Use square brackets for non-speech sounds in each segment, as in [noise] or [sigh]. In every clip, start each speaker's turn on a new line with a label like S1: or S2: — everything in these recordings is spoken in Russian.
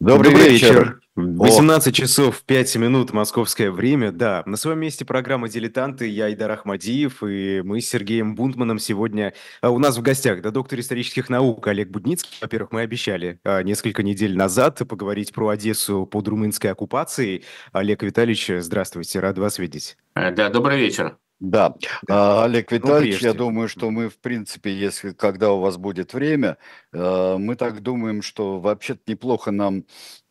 S1: Добрый, Добрый вечер. вечер. 18 О. часов 5 минут московское время. Да, на своем месте программа «Дилетанты». Я Идар Ахмадиев, и мы с Сергеем Бунтманом сегодня а у нас в гостях. Да, доктор исторических наук Олег Будницкий. Во-первых, мы обещали а, несколько недель назад поговорить про Одессу под румынской оккупацией. Олег Витальевич, здравствуйте, рад вас видеть.
S2: Э, да, добрый вечер.
S3: Да, а, Олег ну, Витальевич, ну, я думаю, что мы, в принципе, если когда у вас будет время, э, мы так думаем, что вообще-то неплохо нам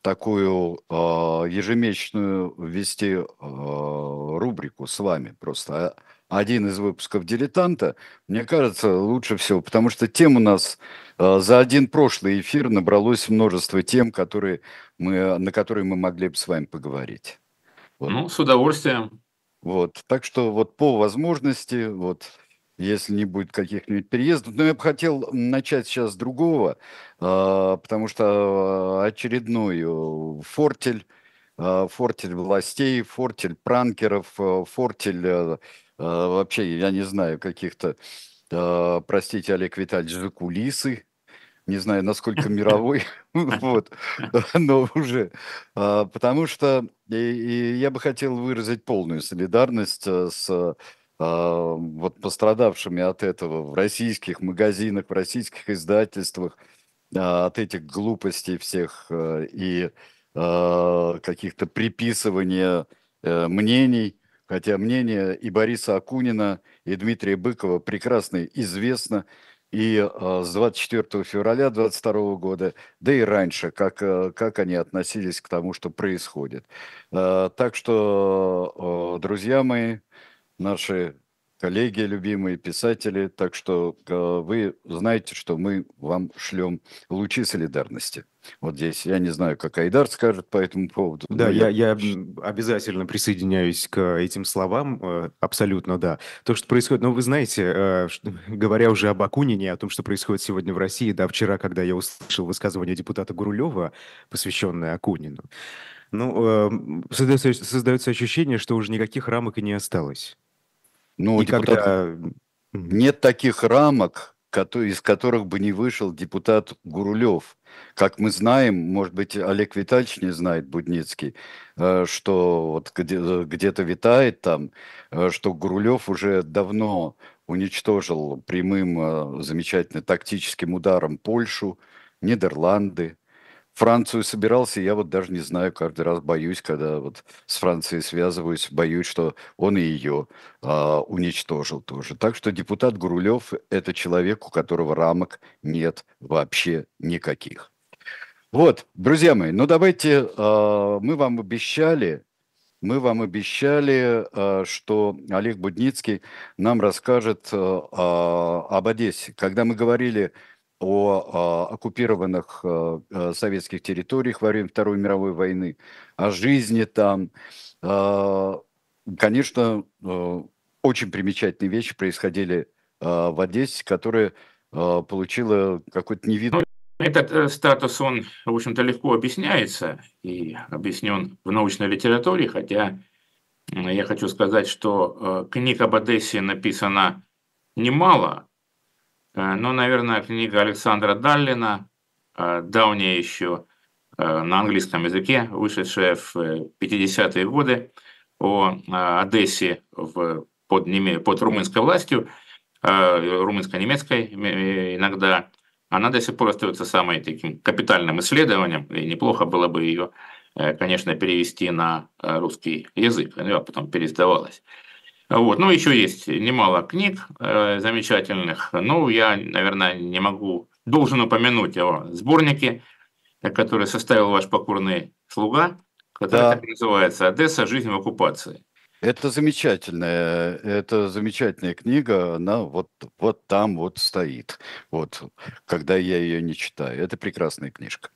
S3: такую а, ежемесячную вести а, рубрику с вами. Просто один из выпусков «Дилетанта», мне кажется, лучше всего, потому что тем у нас за один прошлый эфир набралось множество тем, которые мы, на которые мы могли бы с вами поговорить.
S2: Вот. Ну, с удовольствием.
S3: Вот, так что вот по возможности, вот, если не будет каких-нибудь переездов. Но я бы хотел начать сейчас с другого, а, потому что очередной э, фортель, а, фортель властей, фортель пранкеров, э, фортель вообще, я не знаю, каких-то, простите, Олег Витальевич, закулисы, не знаю, насколько [laughs] мировой, [laughs] вот, [laughs] но уже, а, потому что я бы хотел выразить полную солидарность э, с а, вот пострадавшими от этого в российских магазинах, в российских издательствах, а, от этих глупостей всех э, и каких-то приписывания э, мнений, хотя мнение и Бориса Акунина, и Дмитрия Быкова прекрасно известно, и э, с 24 февраля 2022 года, да и раньше, как, э, как они относились к тому, что происходит. Э, так что, друзья мои, наши коллеги, любимые писатели, так что э, вы знаете, что мы вам шлем лучи солидарности. Вот здесь я не знаю, как Айдар скажет по этому поводу.
S1: Да, я, я обязательно присоединяюсь к этим словам, э, абсолютно да. То, что происходит, но вы знаете, э, [laughs] говоря уже об Акунине, о том, что происходит сегодня в России, да, вчера, когда я услышал высказывание депутата Гурулева, посвященное Акунину, ну, создается, создается ощущение, что уже никаких рамок и не осталось.
S3: Ну, и депутат... когда... Нет таких рамок, из которых бы не вышел депутат Гурулев. Как мы знаем, может быть, Олег Витальевич не знает, Будницкий, э, что вот где-то витает там, э, что Гурулев уже давно уничтожил прямым э, замечательным тактическим ударом Польшу, Нидерланды, Францию собирался, я вот даже не знаю, каждый раз боюсь, когда вот с Францией связываюсь, боюсь, что он и ее а, уничтожил тоже. Так что депутат Гурулев – это человек, у которого рамок нет вообще никаких. Вот, друзья мои, ну давайте, а, мы вам обещали, мы вам обещали, а, что Олег Будницкий нам расскажет а, об Одессе. Когда мы говорили о, о оккупированных э, э, советских территориях во время Второй мировой войны, о жизни там. Конечно, очень примечательные вещи происходили в Одессе, которая получила какой-то невидный...
S2: Ну, этот э, статус, он, в общем-то, легко объясняется и объяснен в научной литературе, хотя я хочу сказать, что э, книг об Одессе написано немало, ну, наверное, книга Александра Даллина, э, давняя еще э, на английском языке, вышедшая в 50-е годы о Одессе в, под, под румынской властью, румынско-немецкой иногда, она до сих пор остается самым таким капитальным исследованием, и неплохо было бы ее, конечно, перевести на русский язык, она потом переиздавалась. Вот. Ну, еще есть немало книг э, замечательных. Ну, я, наверное, не могу, должен упомянуть о сборнике, который составил ваш покорный слуга, который да. так называется «Одесса. Жизнь в оккупации».
S3: Это замечательная, это замечательная книга, она вот, вот там вот стоит, вот, когда я ее не читаю. Это прекрасная книжка.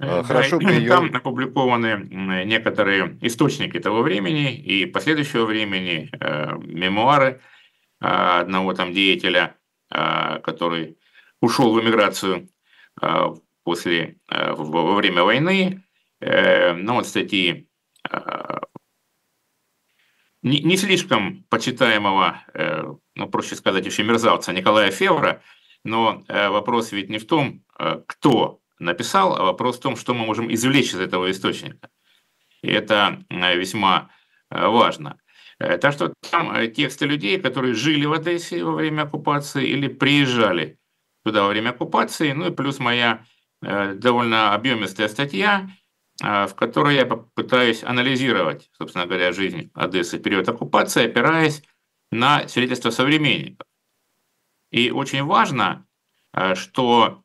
S2: Э, Хорошо бы ее... Там опубликованы некоторые источники того времени и последующего времени, э, мемуары э, одного там деятеля, который ушел в эмиграцию после, во время войны. Ну вот статьи не, не слишком почитаемого, ну, проще сказать, еще мерзавца Николая Февра, но вопрос ведь не в том, кто написал, а вопрос в том, что мы можем извлечь из этого источника. И это весьма важно. Так что там тексты людей, которые жили в Одессе во время оккупации или приезжали туда во время оккупации, ну и плюс моя довольно объемистая статья, в которой я попытаюсь анализировать, собственно говоря, жизнь Одессы в период оккупации, опираясь на свидетельства современников. И очень важно, э, что э,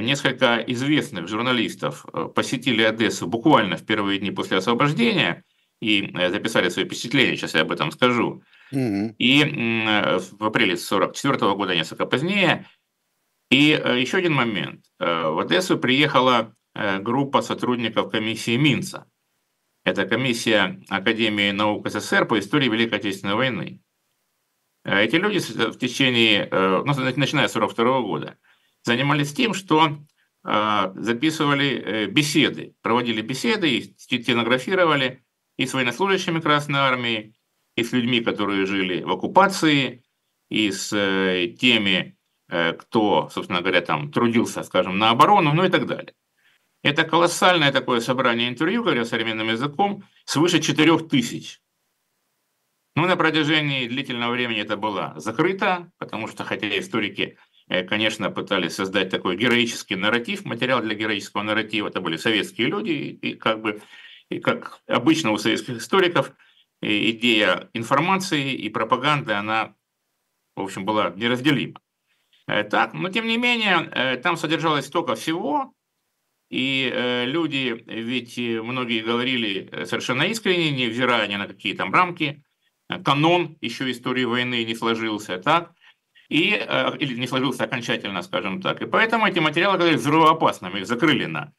S2: несколько известных журналистов э, посетили Одессу буквально в первые дни после освобождения и записали свои впечатления, сейчас я об этом скажу. Mm-hmm. И в апреле 1944 года, несколько позднее. И еще один момент. В Одессу приехала группа сотрудников комиссии Минца. Это комиссия Академии наук СССР по истории Великой Отечественной войны. Э, эти люди в течение, э, ну, начиная с 1942 года, занимались тем, что э, записывали беседы, проводили беседы, стенографировали и с военнослужащими Красной Армии, и с людьми, которые жили в оккупации, и с теми, кто, собственно говоря, там трудился, скажем, на оборону, ну и так далее. Это колоссальное такое собрание интервью, говоря современным языком, свыше 4000 ну, на протяжении длительного времени это было закрыто, потому что, хотя историки, э, конечно, пытались создать такой героический нарратив, материал для героического нарратива, это были советские люди, и как бы, и как обычно у советских историков, идея информации и пропаганды, она, в общем, была неразделима. Э, так, но тем не менее, э, там содержалось столько всего, и люди, ведь многие говорили совершенно искренне, невзирая ни на какие там рамки, канон еще истории войны не сложился, так? И, э, или не сложился окончательно, скажем так. И поэтому эти материалы оказались взрывоопасными, их закрыли на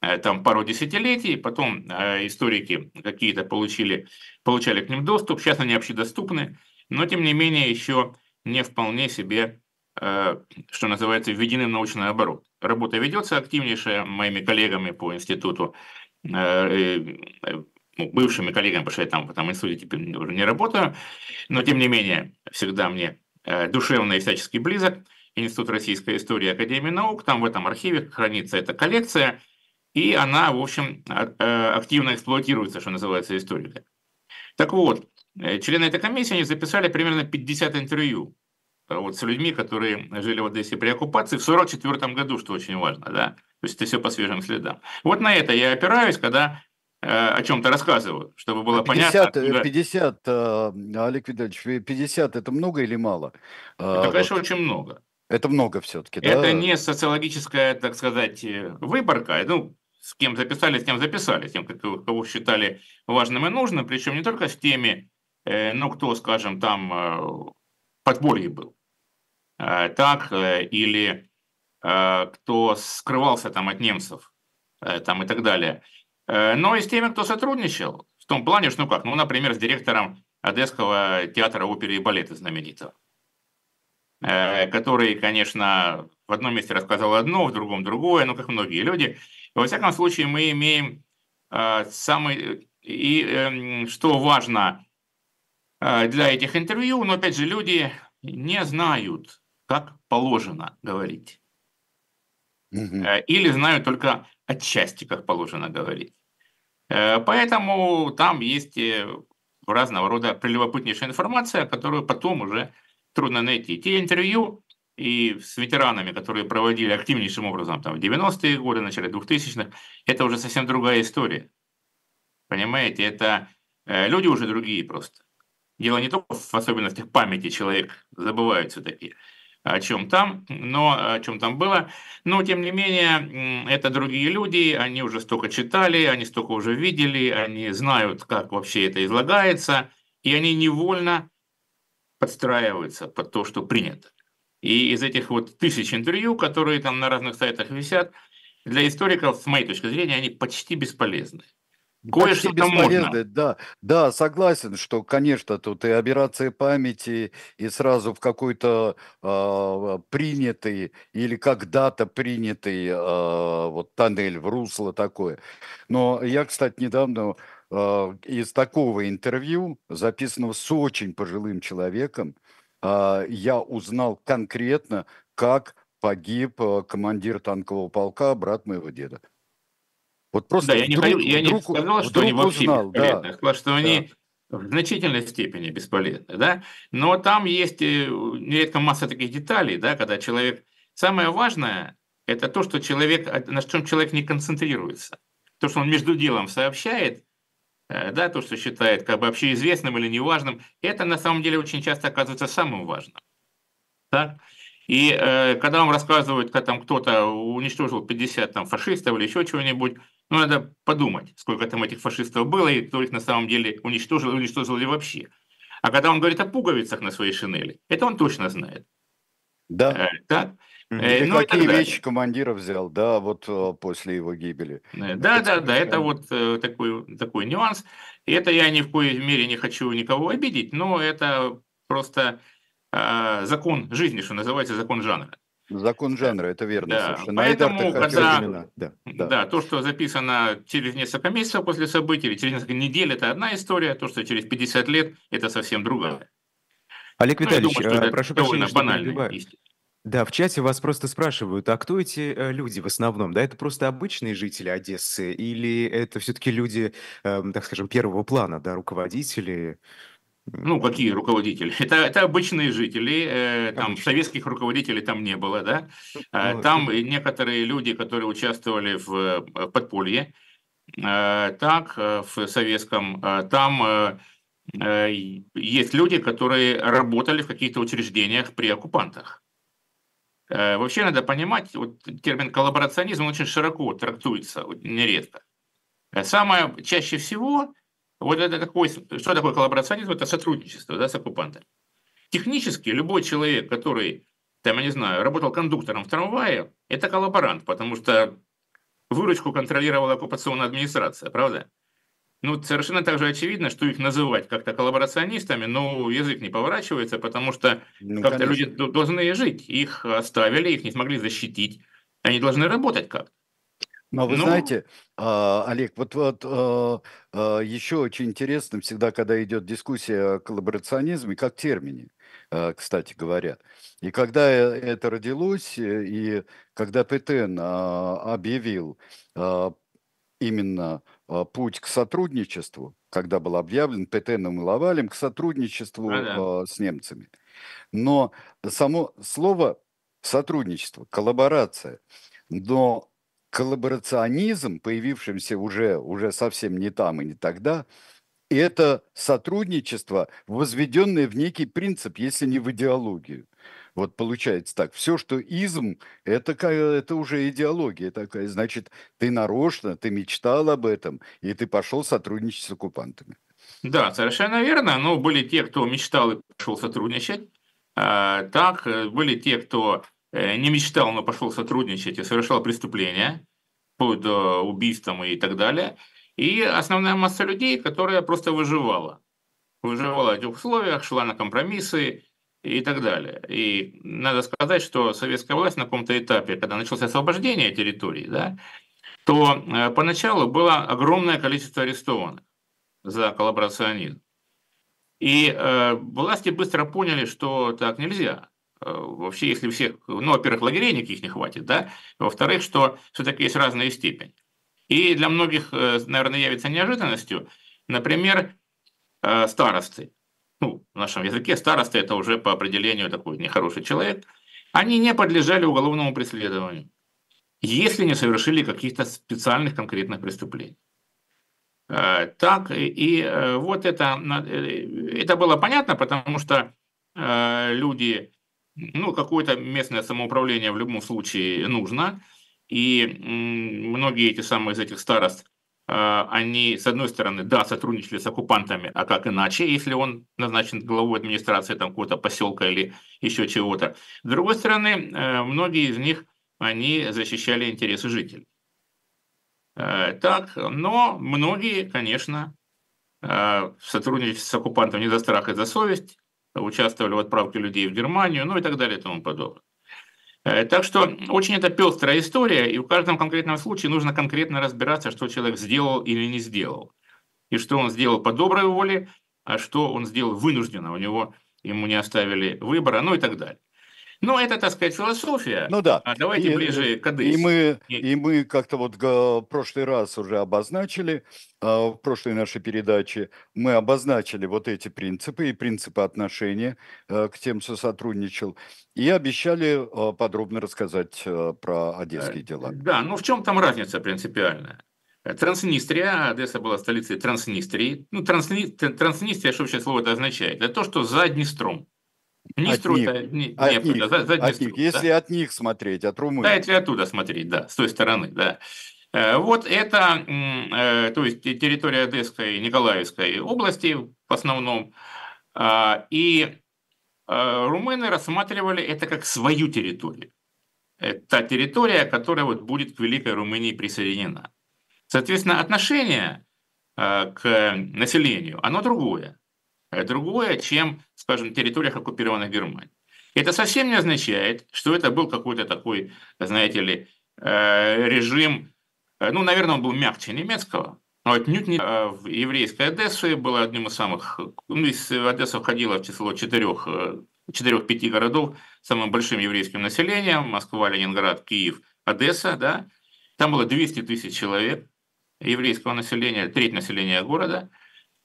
S2: э, там пару десятилетий, потом э, историки какие-то получили, получали к ним доступ, сейчас они общедоступны, но тем не менее еще не вполне себе, что называется, введены в научный оборот. Работа ведется активнейшая моими коллегами по институту ну, бывшими коллегами, потому что я там в этом институте теперь уже не работаю, но тем не менее всегда мне душевно и всячески близок Институт российской истории Академии наук, там в этом архиве хранится эта коллекция, и она, в общем, э, активно эксплуатируется, что называется, историками. Так вот, э, члены этой комиссии они записали примерно 50 интервью вот с людьми, которые жили в Одессе при оккупации в 1944 году, что очень важно, да, то есть это все по свежим следам. Вот на это я опираюсь, когда Э, о чем-то рассказываю, чтобы было
S3: 50,
S2: понятно.
S3: 50, э, Олег Витальевич, 50 это много или мало?
S2: Это, конечно, вот. очень много.
S3: Это много все-таки,
S2: да? Это не социологическая, так сказать, э, выборка. Ну, с кем записали, с кем записали, с тем, кого считали важным и нужным, причем не только с теми, ну, кто, скажем, там подполье был, так, или кто скрывался там от немцев, там и так далее. Э, но и с теми, кто сотрудничал, в том плане, что, ну как, ну, например, с директором Одесского театра оперы и балета знаменитого, э, который, конечно, в одном месте рассказал одно, в другом другое, ну, как многие люди. Во всяком случае, мы имеем э, самый... И эм, что важно для этих интервью, но, опять же, люди не знают, как положено говорить. Или знают только отчасти, как положено говорить. Э, поэтому там есть э, разного рода прелюбопытнейшая информация, которую потом уже трудно найти. Те интервью и с ветеранами, которые проводили активнейшим образом там, в 90-е годы, начале 2000-х, это уже совсем другая история. Понимаете, это э, люди уже другие просто. Дело не только в особенностях памяти человек забывает все-таки, о чем там, но о чем там было. Но, тем не менее, это другие люди, они уже столько читали, они столько уже видели, они знают, как вообще это излагается, и они невольно подстраиваются под то, что принято. И из этих вот тысяч интервью, которые там на разных сайтах висят, для историков, с моей точки зрения, они почти бесполезны.
S3: Кое-что можно. Да, да, согласен, что, конечно, тут и операция памяти, и сразу в какой-то э, принятый или когда-то принятый э, вот тоннель в русло такое. Но я, кстати, недавно э, из такого интервью, записанного с очень пожилым человеком, э, я узнал конкретно, как погиб командир танкового полка, брат моего деда.
S2: Вот просто да, я не, вдруг, я не сказал, что они вообще узнал, бесполезны. Да, я сказал, что да. они в значительной степени бесполезны, да, но там есть нередко масса таких деталей, да, когда человек... Самое важное – это то, что человек, на чем человек не концентрируется. То, что он между делом сообщает, э, да, то, что считает как бы общеизвестным или неважным, это на самом деле очень часто оказывается самым важным. Так? И э, когда вам рассказывают, как там кто-то уничтожил 50 там, фашистов или еще чего-нибудь, ну, надо подумать, сколько там этих фашистов было, и кто их на самом деле уничтожил, уничтожил ли вообще. А когда он говорит о пуговицах на своей шинели, это он точно знает.
S3: Да. Э, так? Э, ну, какие вещи командира взял, да, вот э, после его гибели.
S2: Э, да, да, да, это вот э, такой, такой нюанс. И это я ни в коей мере не хочу никого обидеть, но это просто э, закон жизни, что называется, закон жанра.
S3: Закон жанра, это верно.
S2: Да. Совершенно. Поэтому, когда, да, да. да, то, что записано через несколько месяцев после событий, или через несколько недель, это одна история, то, что через 50 лет, это совсем другая.
S1: Олег ну, Витальевич, думаю, прошу прощения, что банальная Да, в чате вас просто спрашивают, а кто эти э, люди в основном? Да, это просто обычные жители Одессы или это все-таки люди, э, так скажем, первого плана, да, руководители?
S2: Ну, какие руководители? [laughs] Это, это обычные жители, э, там Обычно. советских руководителей там не было, да. Э, там некоторые люди, которые участвовали в, э, подполье, э, так, в советском, там есть люди, которые работали в каких-то учреждениях при оккупантах. Вообще надо понимать, вот термин коллаборационизм он очень широко трактуется, нередко. Самое чаще всего вот это такой, что такое коллаборационизм? Это сотрудничество да, с оккупантами. Технически любой человек, который, там, я не знаю, работал кондуктором в трамвае, это коллаборант, потому что выручку контролировала оккупационная администрация, правда? Ну, совершенно также очевидно, что их называть как-то коллаборационистами, но язык не поворачивается, потому что ну, как-то люди должны жить. Их оставили, их не смогли защитить. Они должны работать как-то.
S3: Но вы ну, знаете, а, Олег, вот, вот а, а, еще очень интересно всегда, когда идет дискуссия о коллаборационизме, как термине, кстати говоря. И когда э, это родилось, и когда ПТН объявил именно путь к сотрудничеству, когда был объявлен ПТНом и Лавалем к сотрудничеству а, с немцами. Но само слово сотрудничество, коллаборация, но коллаборационизм, появившимся уже, уже совсем не там и не тогда, это сотрудничество, возведенное в некий принцип, если не в идеологию. Вот получается так. Все, что изм, это, это уже идеология такая. Значит, ты нарочно, ты мечтал об этом, и ты пошел сотрудничать с оккупантами.
S2: Да, совершенно верно. Но были те, кто мечтал и пошел сотрудничать. А, так, э, были те, кто не мечтал, но пошел сотрудничать и совершал преступления, вплоть до убийством и так далее. И основная масса людей, которая просто выживала. Выживала в этих условиях, шла на компромиссы и так далее. И надо сказать, что советская власть на каком-то этапе, когда началось освобождение территории, да, то э, поначалу было огромное количество арестованных за коллаборационизм. И э, власти быстро поняли, что так нельзя. Э, вообще, если всех, ну, во-первых, лагерей никаких не хватит, да, во-вторых, что все-таки есть разные степени. И для многих, э, наверное, явится неожиданностью, например, э, старосты. Ну, в нашем языке старосты – это уже по определению такой нехороший человек. Они не подлежали уголовному преследованию, если не совершили каких-то специальных конкретных преступлений. Так, и вот это, это было понятно, потому что люди ну, какое-то местное самоуправление в любом случае нужно. И многие эти самые из этих старост, а, они, с одной стороны, да, сотрудничали с оккупантами, а как иначе, если он назначен главой администрации там какого-то поселка или еще чего-то. С другой стороны, э, многие из них, они защищали интересы жителей. Э, так, но многие, конечно, э, сотрудничали с оккупантом не за страх и за совесть, участвовали в отправке людей в Германию, ну и так далее и тому подобное. Э, так что очень это пестрая история, и в каждом конкретном случае нужно конкретно разбираться, что человек сделал или не сделал. И что он сделал по доброй воле, а что он сделал вынужденно, у него ему не оставили выбора, ну и так далее. Ну, это, так сказать, философия.
S3: Ну да.
S2: А давайте и, ближе к Одессе.
S3: И мы, и мы как-то вот в прошлый раз уже обозначили, а, в прошлой нашей передаче, мы обозначили вот эти принципы и принципы отношения э, к тем, кто сотрудничал, и обещали э, подробно рассказать э, про одесские дела.
S2: Да, ну в чем там разница принципиальная? Транснистрия, Одесса была столицей Транснистрии. Ну, трансни, Транснистрия, что вообще слово это означает? Это то, что за Днестром.
S3: Днестру это не, от них, за, за от них. Если да? от них смотреть, от Румынии.
S2: Да, если оттуда смотреть, да, с той стороны, да. Э, вот это, э, то есть территория Одесской и Николаевской области в основном. А, и э, румыны рассматривали это как свою территорию. Это та территория, которая вот будет к Великой Румынии присоединена. Соответственно, отношение к населению, оно другое. Другое, чем скажем, территориях, оккупированных Германией. Это совсем не означает, что это был какой-то такой, знаете ли, э, режим, э, ну, наверное, он был мягче немецкого, но отнюдь не э, в еврейской Одессе было одним из самых, ну, Одесса входила в число четырех, четырех-пяти городов с самым большим еврейским населением, Москва, Ленинград, Киев, Одесса, да, там было 200 тысяч человек еврейского населения, треть населения города,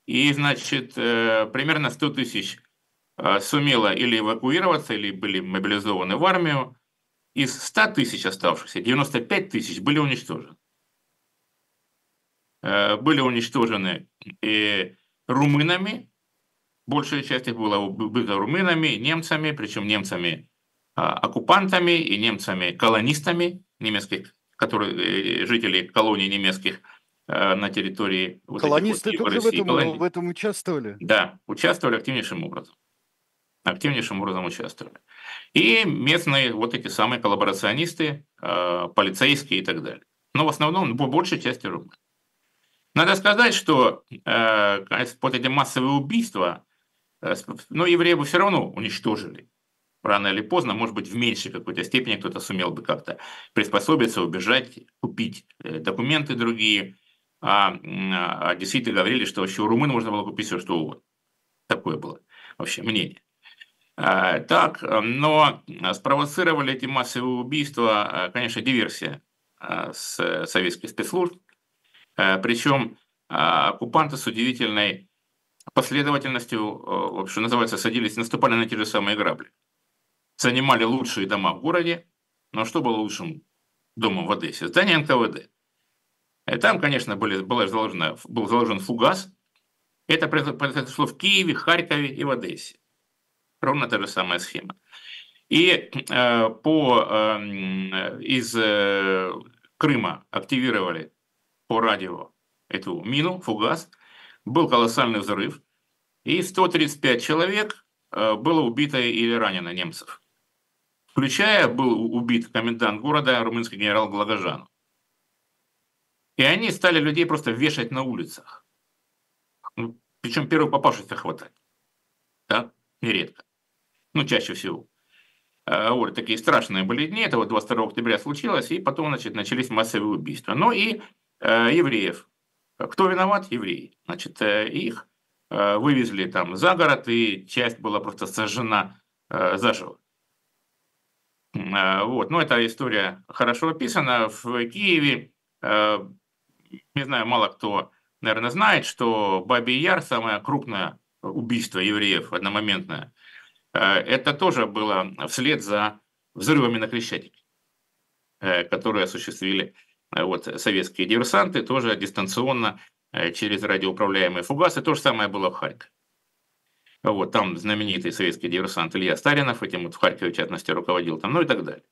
S2: и, значит, примерно 100 тысяч Э, сумела или эвакуироваться, или были мобилизованы в армию. Из 100 тысяч оставшихся 95 тысяч были уничтожены. Э, были уничтожены и румынами, большая часть их была убита румынами, немцами, причем немцами а, оккупантами и немцами колонистами немецких, которые э, жители колоний немецких на территории
S3: вот Колонисты вот, тоже в этом, в этом участвовали?
S2: Да, участвовали активнейшим образом активнейшим образом участвовали. И местные вот эти самые коллаборационисты, э, полицейские и так далее. Но в основном по большей части румын. Надо сказать, что э, вот эти массовые убийства, э, ну, евреи бы все равно уничтожили. Рано или поздно, может быть, в меньшей какой-то степени кто-то сумел бы как-то приспособиться, убежать, купить э, документы другие. А, а действительно говорили, что вообще у румын можно было купить все, что угодно. Такое было вообще мнение. Э, так, но спровоцировали эти массовые убийства, э, конечно, диверсия э, с советских спецслужб. Причем оккупанты с удивительной последовательностью, общем, называется, садились, наступали на те же самые грабли. Занимали лучшие дома в городе, но что было лучшим домом в Одессе? Здание НКВД. И там, конечно, были, была заложена, был заложен фугас. Это произошло в Киеве, Харькове и в Одессе. Ровно та же самая схема. И э, по, э, из э, Крыма активировали по радио эту мину, фугас. Был колоссальный взрыв. И 135 человек э, было убито или ранено немцев. Включая, был убит комендант города, румынский генерал Глагожан. И они стали людей просто вешать на улицах. Ну, Причем первый попавшийся хватать. Да? Нередко ну, чаще всего. А, вот такие страшные были дни, это вот 22 октября случилось, и потом, значит, начались массовые убийства. Но и э, евреев. Кто виноват? Евреи. Значит, э, их э, вывезли там за город, и часть была просто сожжена э, заживо. Э, вот, но эта история хорошо описана. В Киеве, э, не знаю, мало кто, наверное, знает, что Бабий Яр, самое крупное убийство евреев одномоментное, Э, это тоже было вслед за взрывами на Крещатике, э, которые осуществили э, вот, советские диверсанты, тоже дистанционно через радиоуправляемые фугасы. То же самое было в Харькове. Вот, там знаменитый советский диверсант Илья Старинов этим вот в Харькове, в частности, руководил там, ну и так далее.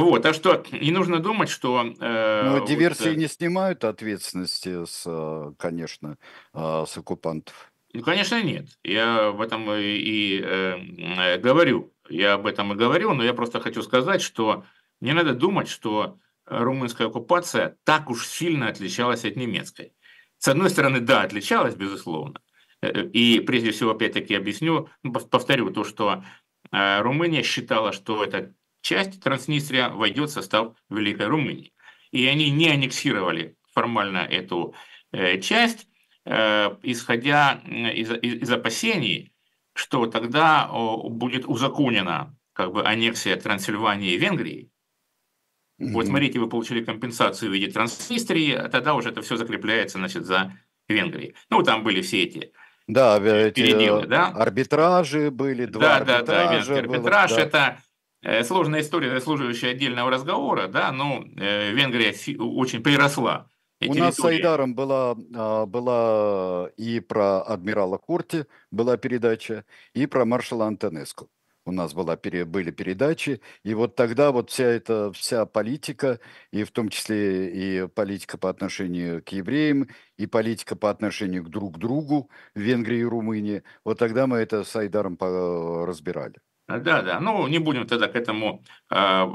S2: Вот, а что, не нужно думать, что...
S3: Э, Но диверсии вот, не снимают ответственности, с, конечно, с оккупантов.
S2: Ну, конечно, нет. Я об этом и, и э, говорю. Я об этом и говорю, но я просто хочу сказать, что не надо думать, что румынская оккупация так уж сильно отличалась от немецкой. С одной стороны, да, отличалась, безусловно. Э, и прежде всего, опять-таки, объясню, ну, повторю то, что э, Румыния считала, что эта часть Транснистрия войдет в состав Великой Румынии. И они не аннексировали формально эту э, часть, Э, исходя из, из опасений, что тогда будет узаконена как бы аннексия Трансильвании и Венгрии, mm-hmm. вот смотрите, вы получили компенсацию в виде Транснистрии, а тогда уже это все закрепляется, значит, за Венгрией. Ну, там были все эти
S3: да, эти переделы, да? арбитражи были, два
S2: да, арбитража. Да, да, венский арбитраж было, да. это э, сложная история, заслуживающая отдельного разговора, да, но э, Венгрия очень приросла
S3: у нас с Айдаром была, а, была и про адмирала Корти была передача, и про маршала Антонеску. У нас была, были передачи, и вот тогда вот вся эта вся политика, и в том числе и политика по отношению к евреям, и политика по отношению к друг другу в Венгрии и Румынии, вот тогда мы это с Айдаром разбирали.
S2: Да, да, ну не будем тогда к этому э,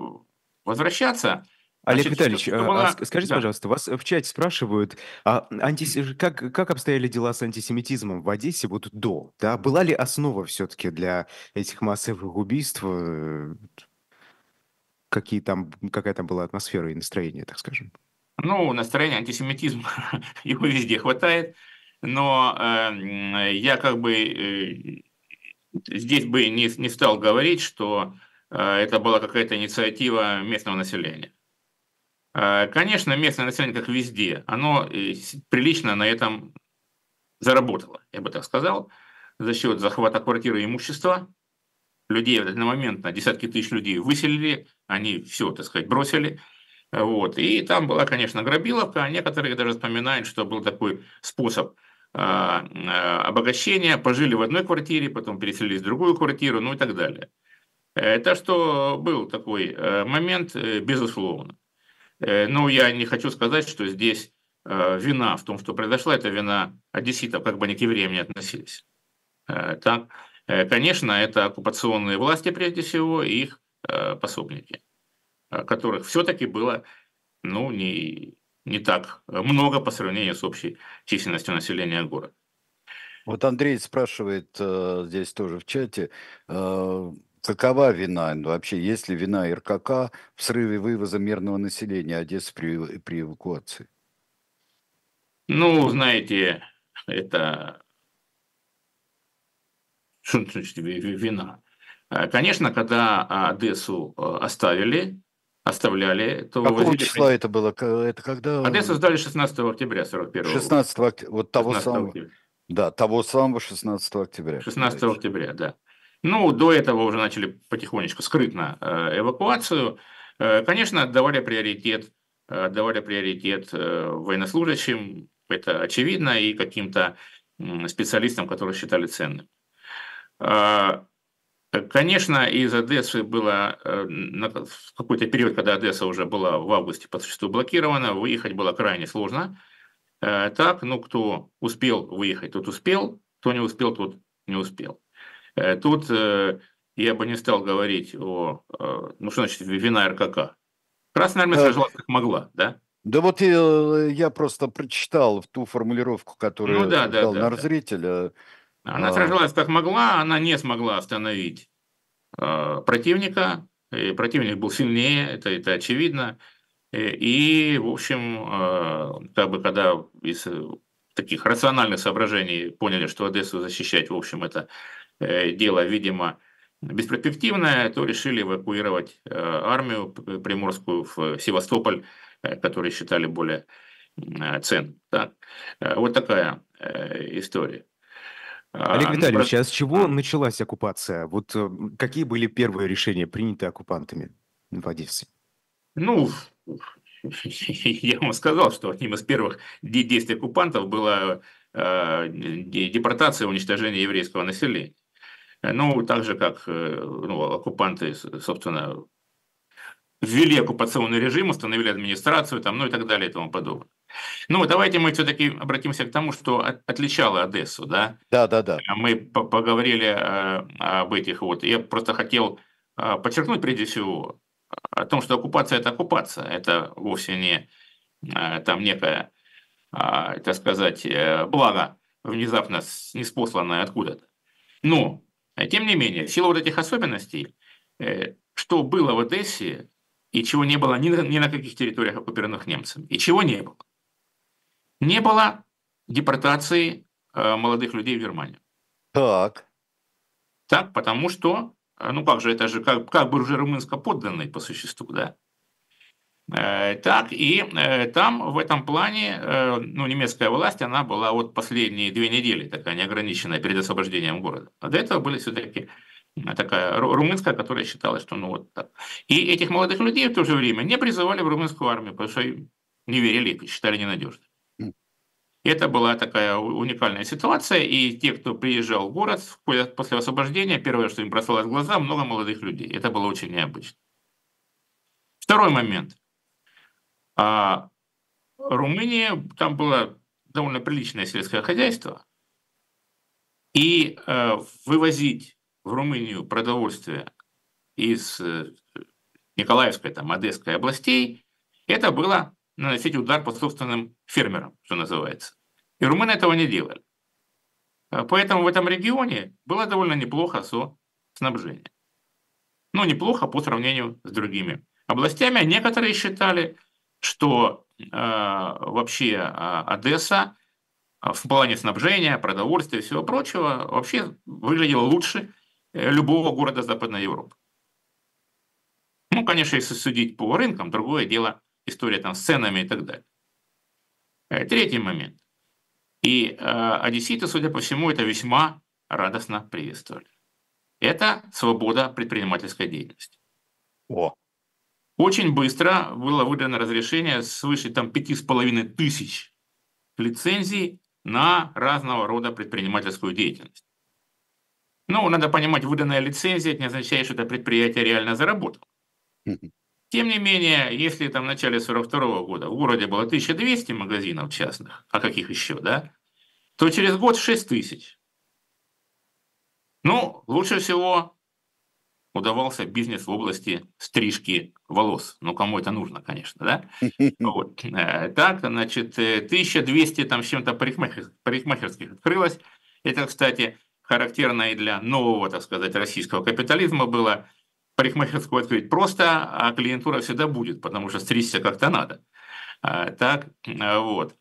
S2: возвращаться.
S1: Олег Значит, Витальевич, а, была... а скажите, да. пожалуйста, вас в чате спрашивают, а антис... как, как обстояли дела с антисемитизмом в Одессе вот до? Да? Была ли основа все-таки для этих массовых убийств? Э, какие там, какая там была атмосфера и настроение, так скажем?
S2: Ну, настроение антисемитизма [laughs] его везде хватает, но э, я как бы э, здесь бы не, не стал говорить, что э, это была какая-то инициатива местного населения. Э, конечно, местное население, как везде, оно э, прилично на этом заработало, я бы так сказал, за счет захвата квартиры и имущества. Людей в этот момент на десятки тысяч людей выселили, они все, так сказать, бросили. Вот. И там была, конечно, грабиловка. А некоторые даже вспоминают, что был такой способ обогащения. Пожили в одной квартире, потом переселились в другую квартиру, ну и так далее. Это что был такой момент, безусловно. Э, ну, я не хочу сказать, что здесь э, вина в том, что произошло, это вина одесситов, как бы они к евреям не относились. Э, так, конечно, это оккупационные власти прежде всего и их пособники, которых все-таки было ну, не, не так много по сравнению с общей численностью населения города.
S3: Вот Андрей спрашивает здесь тоже в чате, Какова вина, ну, вообще, есть ли вина РКК в срыве вывоза мирного населения Одессы при, при эвакуации?
S2: Ну, знаете, это что [laughs] значит вина? Конечно, когда Одессу а, оставили, оставляли,
S3: то... Какого возили... числа это было? Это когда...
S2: Одессу сдали 16 октября 41
S3: 16 октября, вот того самого... Октября. Да, того самого 16 октября.
S2: 16 октября, да. Ну, до этого уже начали потихонечку скрытно э, эвакуацию. Э, конечно, отдавали приоритет, отдавали приоритет э, военнослужащим, это очевидно, и каким-то специалистам, которые считали ценным. Конечно, из Одессы было в какой-то период, когда Одесса уже была в августе по существу блокирована, выехать было крайне сложно. Так, ну, кто успел выехать, тот успел, кто не успел, тот не успел. Э, тут э, я бы не стал говорить о, э, ну что значит вина РКК. Красная армия сражалась как могла, да?
S3: Да вот я, я просто прочитал ту формулировку, которую ну, да, дал да, нарзритель. Да.
S2: Она а... сражалась как могла, она не смогла остановить э, противника. И противник был сильнее, это, это очевидно. И, в общем, э, как бы когда из таких рациональных соображений поняли, что Одессу защищать, в общем, это Э, дело, видимо, бесперспективное, то решили эвакуировать э, армию приморскую в Севастополь, э, который считали более ценным. Так? Вот такая история.
S1: Олег а, ну, Витальевич, а с чего началась оккупация? Вот какие были первые решения, принятые оккупантами в Одессе?
S2: Ну, я вам сказал, что одним из первых действий оккупантов была депортация и уничтожение еврейского населения. Э, ну, так же, как э, ну, оккупанты, собственно, ввели оккупационный режим, установили администрацию, там, ну и так далее и тому подобное. Ну, давайте мы все-таки обратимся к тому, что отличало Одессу, да?
S3: Да, да, да.
S2: Мы поговорили об этих вот. Я просто хотел а, подчеркнуть прежде всего о том, что оккупация – это оккупация, это вовсе не а, там некое, а, так сказать, э, благо внезапно неспосланное откуда-то. Но а тем не менее, в силу вот этих особенностей, э, что было в Одессе и чего не было ни на, ни на каких территориях, оккупированных немцами, и чего не было. Не было депортации э, молодых людей в Германию.
S3: Так.
S2: Так, потому что ну как же, это же как, как бы уже румынско-подданный по существу, да. Так, и там в этом плане, ну, немецкая власть, она была вот последние две недели такая неограниченная перед освобождением города. А до этого были все-таки такая румынская, которая считала, что ну вот так. И этих молодых людей в то же время не призывали в румынскую армию, потому что не верили, считали Это была такая уникальная ситуация, и те, кто приезжал в город после освобождения, первое, что им бросалось в глаза, много молодых людей. Это было очень необычно. Второй момент. А, Румыния, там было довольно приличное сельское хозяйство, и э, вывозить в Румынию продовольствие из э, Николаевской, там, Одесской областей, это было наносить удар по собственным фермерам, что называется. И румыны этого не делали. А поэтому в этом регионе было довольно неплохо со снабжением. Ну, неплохо по сравнению с другими областями. Некоторые считали, что э, вообще э, Одесса в плане снабжения, продовольствия и всего прочего вообще выглядела лучше э, любого города Западной Европы. Ну, конечно, если судить по рынкам, другое дело история там с ценами и так далее. Э, третий момент. И э, одесситы, судя по всему, это весьма радостно приветствовали. Это свобода предпринимательской деятельности. О. Очень быстро было выдано разрешение свыше там пяти с половиной тысяч лицензий на разного рода предпринимательскую деятельность. Ну, надо понимать, выданная лицензия это не означает, что это предприятие реально заработало. Тем не менее, если там в начале 42 года в городе было 1200 магазинов частных, а каких еще, да, то через год 6 тысяч. Ну, лучше всего удавался бизнес в области стрижки волос. Ну, кому это нужно, конечно, да? [laughs] Вот. Э, так, значит, 1200 э, там с чем-то парикмахерских открылось. Это, кстати, характерно и для нового, так сказать, российского капитализма было – парикмахерскую открыть просто, а клиентура всегда будет, потому что стричься как-то надо. А, так, а, вот.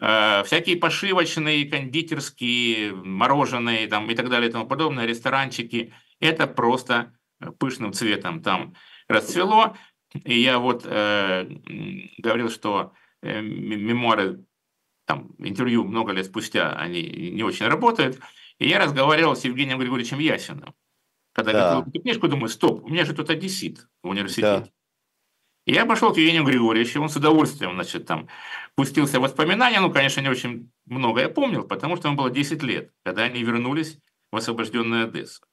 S2: А, всякие пошивочные, кондитерские, мороженые там, и так далее и тому подобное, ресторанчики, это просто пышным цветом там расцвело. И я вот э, говорил, что э, мемуары, там, интервью много лет спустя, они не очень работают. И я разговаривал с Евгением Григорьевичем Ясиным. Когда да. я эту книжку, думаю, стоп, у меня же тут одессит в университете. Да. И я пошел к Евгению Григорьевичу, он с удовольствием, значит, там, пустился в воспоминания, ну, конечно, не очень много я помнил, потому что ему было 10 лет, когда они вернулись в освобожденную Одессу.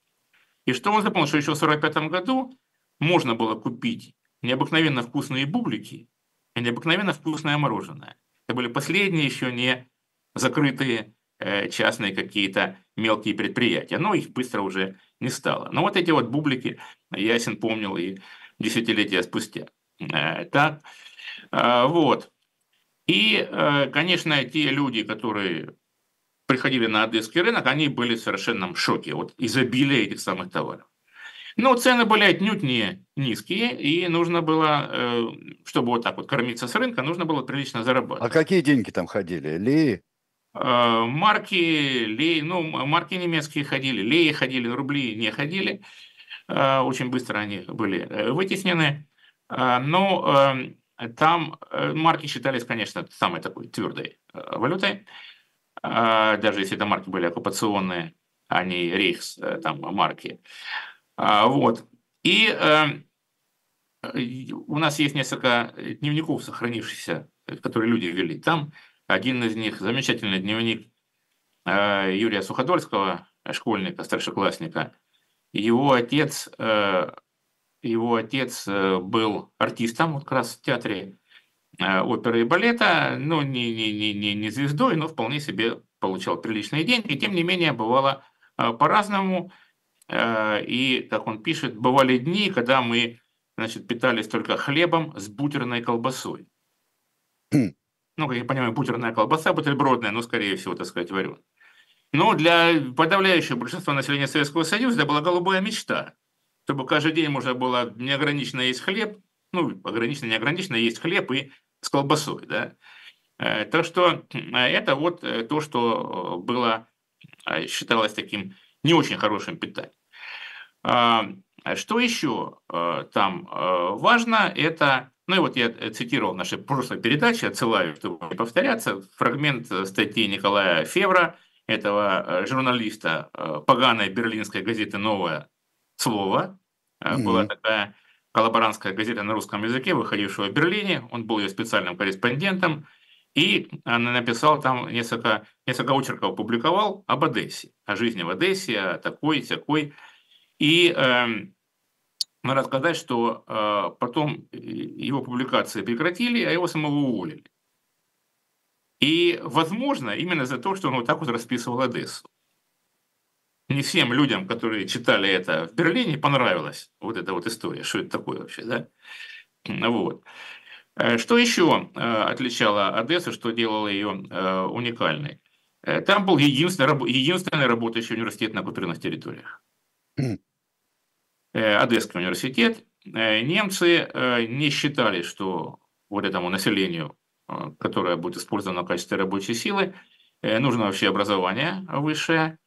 S2: И что он запомнил, что еще в 1945 году можно было купить необыкновенно вкусные бублики и необыкновенно вкусное мороженое. Это были последние еще не закрытые частные какие-то мелкие предприятия. Но их быстро уже не стало. Но вот эти вот бублики Ясен помнил и десятилетия спустя. Э, так, э, вот. И, конечно, те люди, которые приходили на одесский рынок, они были в совершенном шоке от изобилия этих самых товаров. Но цены были отнюдь не низкие, и нужно было, чтобы вот так вот кормиться с рынка, нужно было прилично зарабатывать.
S3: А какие деньги там ходили? Ли?
S2: Э, марки, лей, ну, марки немецкие ходили, леи ходили, рубли не ходили. Э, очень быстро они были э, вытеснены. Но там марки считались, конечно, самой такой твердой валютой. Даже если это марки были оккупационные, а не рейхс, там марки. Вот. И у нас есть несколько дневников, сохранившихся, которые люди ввели. Там один из них – замечательный дневник э, Юрия Суходольского, школьника, старшеклассника. Его отец, э, его отец э, был артистом как раз в театре оперы и балета, ну, не, не, не, не звездой, но вполне себе получал приличные деньги. Тем не менее, бывало по-разному. И, как он пишет, бывали дни, когда мы значит, питались только хлебом с бутерной колбасой. [clears throat] Ну, как я понимаю, бутерная колбаса бутербродная, но, скорее всего, так сказать, вареная. Но для подавляющего большинства населения Советского Союза это была голубая мечта, чтобы каждый день можно было неограниченно есть хлеб, ну, ограниченно, неограниченно есть хлеб и с колбасой, да. Э, так что э, это вот э, то, что было, считалось таким не очень хорошим питанием. Что еще там важно, это, ну и вот я цитировал наши прошлые передачи, отсылаю, чтобы не повторяться, фрагмент статьи Николая Февра, этого журналиста поганой берлинской газеты «Новое слово». Mm-hmm. Была такая коллаборантская газета на русском языке, выходившая в Берлине. Он был ее специальным корреспондентом. И написал там несколько, несколько очерков, опубликовал об Одессе, о жизни в Одессе, о такой, всякой. И э, надо сказать, что э, потом его публикации прекратили, а его самого уволили. И, возможно, именно за то, что он вот так вот расписывал Одессу не всем людям, которые читали это в Берлине, понравилась вот эта вот история, что это такое вообще, да? Вот. Э, что еще э, отличало Одессу, что делало ее э, уникальной? Там был единственный, единственный работающий университет на оккупированных территориях. Одесский университет. Немцы не считали, что вот этому населению, которое будет использовано в качестве рабочей силы, нужно вообще образование высшее.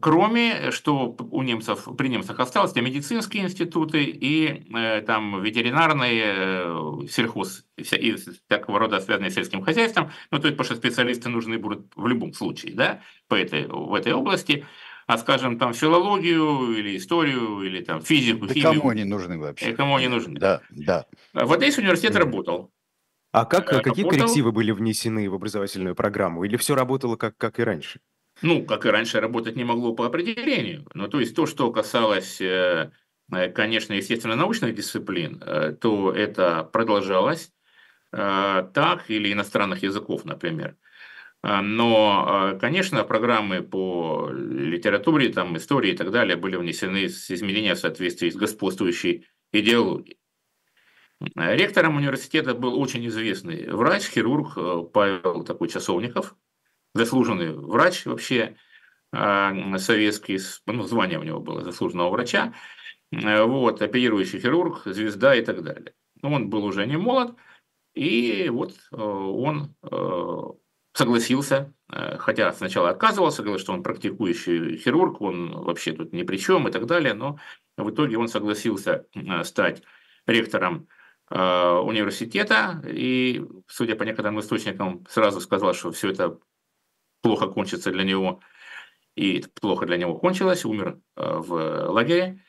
S2: Кроме, что у немцев, при немцах осталось, это медицинские институты и э, там ветеринарные, э, сельхоз, и такого рода связанные с сельским хозяйством, ну, то есть, потому что специалисты нужны будут в любом случае, да, по этой, в этой области, а, скажем, там, филологию или историю, или там физику,
S3: да химию. кому они нужны вообще?
S2: И кому они нужны.
S3: Да, да.
S2: В Одессе университет mm. работал.
S1: А как, работал. какие коррективы были внесены в образовательную программу? Или все работало как, как и раньше?
S2: ну, как и раньше, работать не могло по определению. Ну, то есть то, что касалось, э, э, конечно, естественно-научных дисциплин, э, то это продолжалось так, или иностранных языков, например. Но, конечно, программы по литературе, там, истории и так далее были внесены с изменения в соответствии с господствующей идеологией. Ректором университета был очень известный врач, хирург Павел такой Часовников, заслуженный врач вообще а, советский, ну, звание у него было заслуженного врача, э, вот, оперирующий хирург, звезда и так далее. Он был уже не молод, и вот э, он э, согласился, хотя сначала отказывался, говорил, что он практикующий хирург, он вообще тут ни при чем и так далее, но в итоге он согласился стать ректором университета, и, судя по некоторым источникам, сразу сказал, что все это плохо кончится для него, и плохо для него кончилось, умер э, в лагере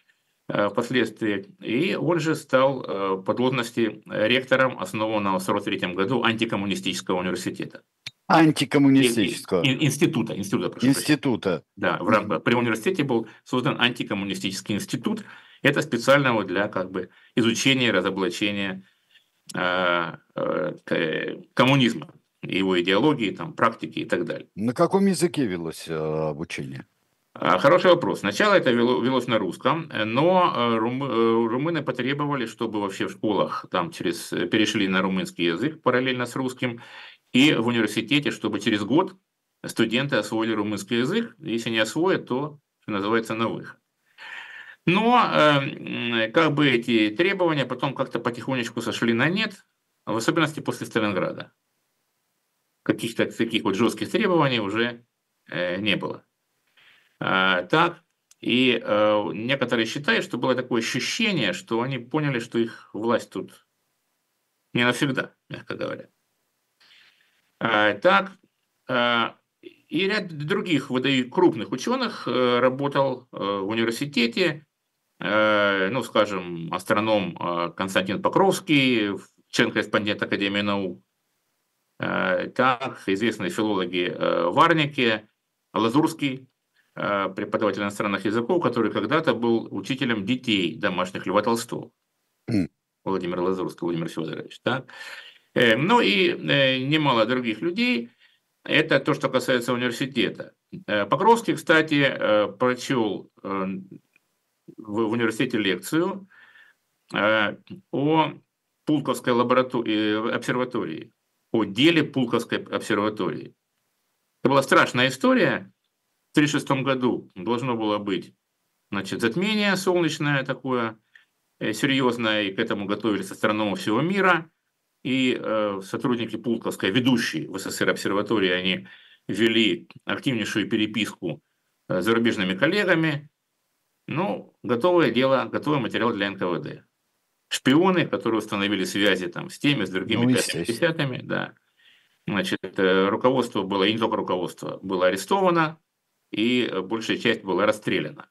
S2: э, впоследствии, и он же стал э, по должности ректором основанного в 1943 году антикоммунистического университета.
S3: Антикоммунистического.
S2: Института. Института,
S3: прошу института.
S2: Да, в рамках, при университете был создан антикоммунистический институт. Это специально вот для как бы, изучения, разоблачения э, э, коммунизма его идеологии, там, практики и так далее.
S3: На каком языке велось э, обучение?
S2: А, хороший вопрос. Сначала это вело, велось на русском, но э, э, румыны потребовали, чтобы вообще в школах там через, перешли на румынский язык параллельно с русским, и в университете, чтобы через год студенты освоили румынский язык. Если не освоят, то, что называется, на выход. Но э, как бы эти требования потом как-то потихонечку сошли на нет, в особенности после Сталинграда каких-то таких вот жестких требований уже э, не было. А, так, и э, некоторые считают, что было такое ощущение, что они поняли, что их власть тут не навсегда, мягко говоря. А, так, а, и ряд других выдаю, крупных ученых э, работал в университете, ну, скажем, астроном Константин Покровский, член-корреспондент Академии наук, Э, так, известные филологи э, Варники, Лазурский, э, преподаватель иностранных языков, который когда-то был учителем детей домашних Льва Толстого. Владимир Лазурский, Владимир Федорович. Так? Ну и немало других людей. Это то, что касается университета. Покровский, кстати, прочел в университете лекцию о Пулковской лаборатории, обсерватории о деле Пулковской обсерватории. Это была страшная история. В 1936 году должно было быть значит, затмение солнечное такое, э, серьезное, и к этому готовились астрономы всего мира. И э, сотрудники Пулковской, ведущие в СССР обсерватории, они вели активнейшую переписку э, с зарубежными коллегами. Ну, готовое дело, готовый материал для НКВД. Шпионы, которые установили связи там с теми, с другими, ну, да. Значит, э, руководство было, и не только руководство, было арестовано, и большая часть была расстреляна.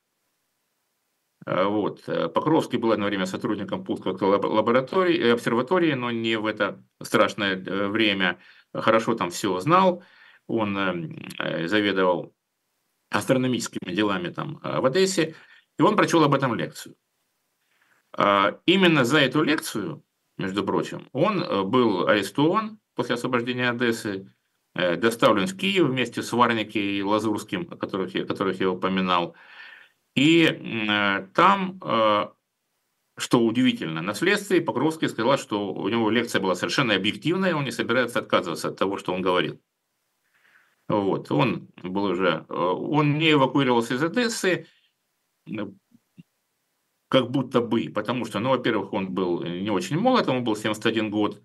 S2: А, вот. Покровский был одно время сотрудником Путковской лаборатории, э, обсерватории, но не в это страшное э, время. Хорошо там все знал. Он эм, заведовал астрономическими делами там в Одессе, и он прочел об этом лекцию. А, именно за эту лекцию, между прочим, он был арестован, после освобождения Одессы, э, доставлен в Киев вместе с Варники и Лазурским, о которых я, которых я упоминал. И э, там, э, что удивительно, на следствии Покровский сказал, что у него лекция была совершенно объективная, он не собирается отказываться от того, что он говорил. Вот, он был уже, он не эвакуировался из Одессы, как будто бы, потому что, ну, во-первых, он был не очень молод, ему был 71 год,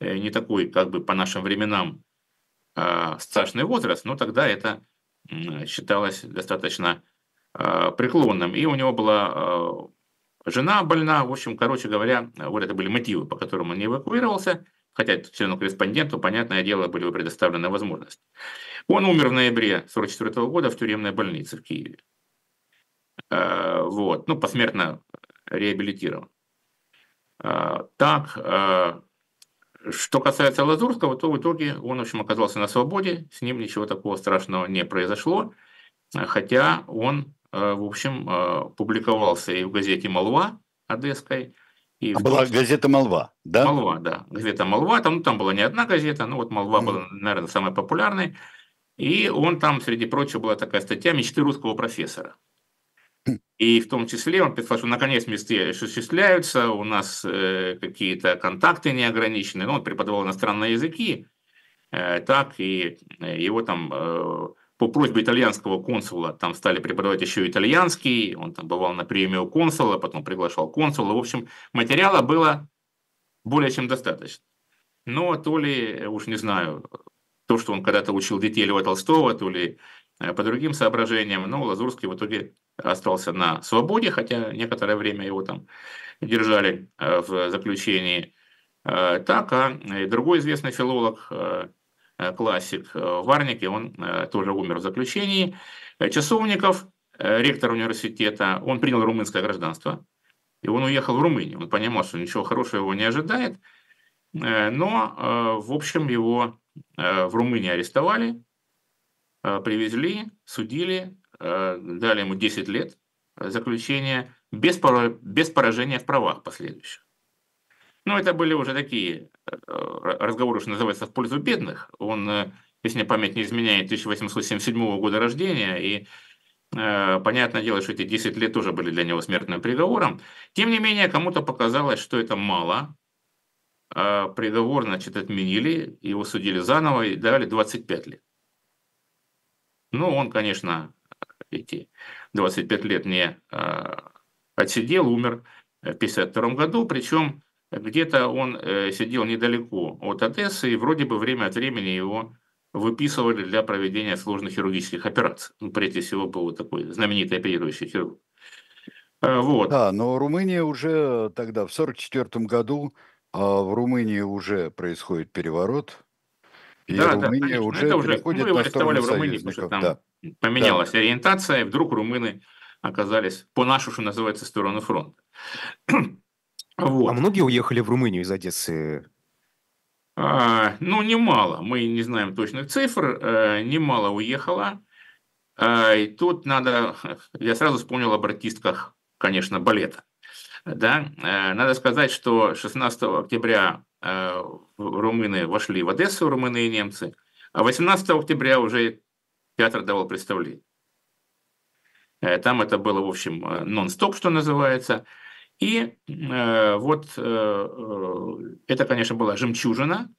S2: Э, не такой, как бы по нашим временам, страшный возраст, но тогда это считалось достаточно преклонным. И у него была а, жена больна, в общем, короче говоря, вот это были мотивы, по которым он не эвакуировался, хотя члену-корреспонденту, понятное дело, были предоставлены возможности. Он умер в ноябре 1944 года в тюремной больнице в Киеве. Вот, ну, посмертно реабилитирован. Так, что касается Лазурского, то в итоге он, в общем, оказался на свободе, с ним ничего такого страшного не произошло, хотя он, э, в общем, э, публиковался и в газете «Молва» одесской,
S3: и а была газета «Молва», да?
S2: «Молва», да. Газета «Молва», там, ну, там была не одна газета, но вот «Молва» была, наверное, самой популярной. И он там, среди прочего, была такая статья «Мечты русского профессора». И в том числе он писал, что наконец мечты осуществляются, у нас э, какие-то контакты неограниченные. Ну, он преподавал иностранные языки, э, так и э, его там э, по просьбе итальянского консула там стали преподавать еще итальянский, он там бывал на приеме у консула, потом приглашал консула. В общем, материала было более чем достаточно. Но то ли, уж не знаю, то, что он когда-то учил детей Льва Толстого, то ли э, по другим соображениям, но Лазурский в итоге остался на свободе, хотя некоторое время его там держали э, в заключении. Э, так, а другой известный филолог, классик Варники, он тоже умер в заключении. Часовников, ректор университета, он принял румынское гражданство, и он уехал в Румынию. Он понимал, что ничего хорошего его не ожидает, но, в общем, его в Румынии арестовали, привезли, судили, Э, дали ему 10 лет заключения без поражения в правах последующих. Ну, это были уже такие э, разговоры, что называется, в пользу бедных. Он, э, если мне память не изменяет, 1877 года рождения, и понятное дело, что эти 10 лет тоже были для него смертным приговором. Тем не менее, кому-то показалось, что это мало. Приговор, значит, отменили, его судили заново и дали 25 лет. Ну, он, конечно, эти 25 лет не а, отсидел, умер в 1952 году, причем где-то он э, сидел недалеко от Одессы, и вроде бы время от времени его выписывали для проведения сложных хирургических операций. Ну, прежде всего, был вот такой знаменитый оперирующий хирург.
S3: А, вот. Да, но Румыния уже тогда, в 1944 году, а, в Румынии уже происходит переворот,
S2: и да, Румыния да, уже, это уже переходит его на сторону в Румынии, потому что там да. Поменялась да. ориентация, и вдруг румыны оказались по нашу, что называется, сторону фронта.
S1: Вот. А многие уехали в Румынию из Одессы?
S2: А, ну, немало. Мы не знаем точных цифр. А, немало уехало. А, и тут надо... [laughs] Я сразу вспомнил об артистках, конечно, балета. Да? А, надо сказать, что 16 октября а, румыны вошли в Одессу, румыны и немцы, а 18 октября уже театр давал представление. Там это было, в общем, нон-стоп, что называется. И э, вот э, это, конечно, была жемчужина.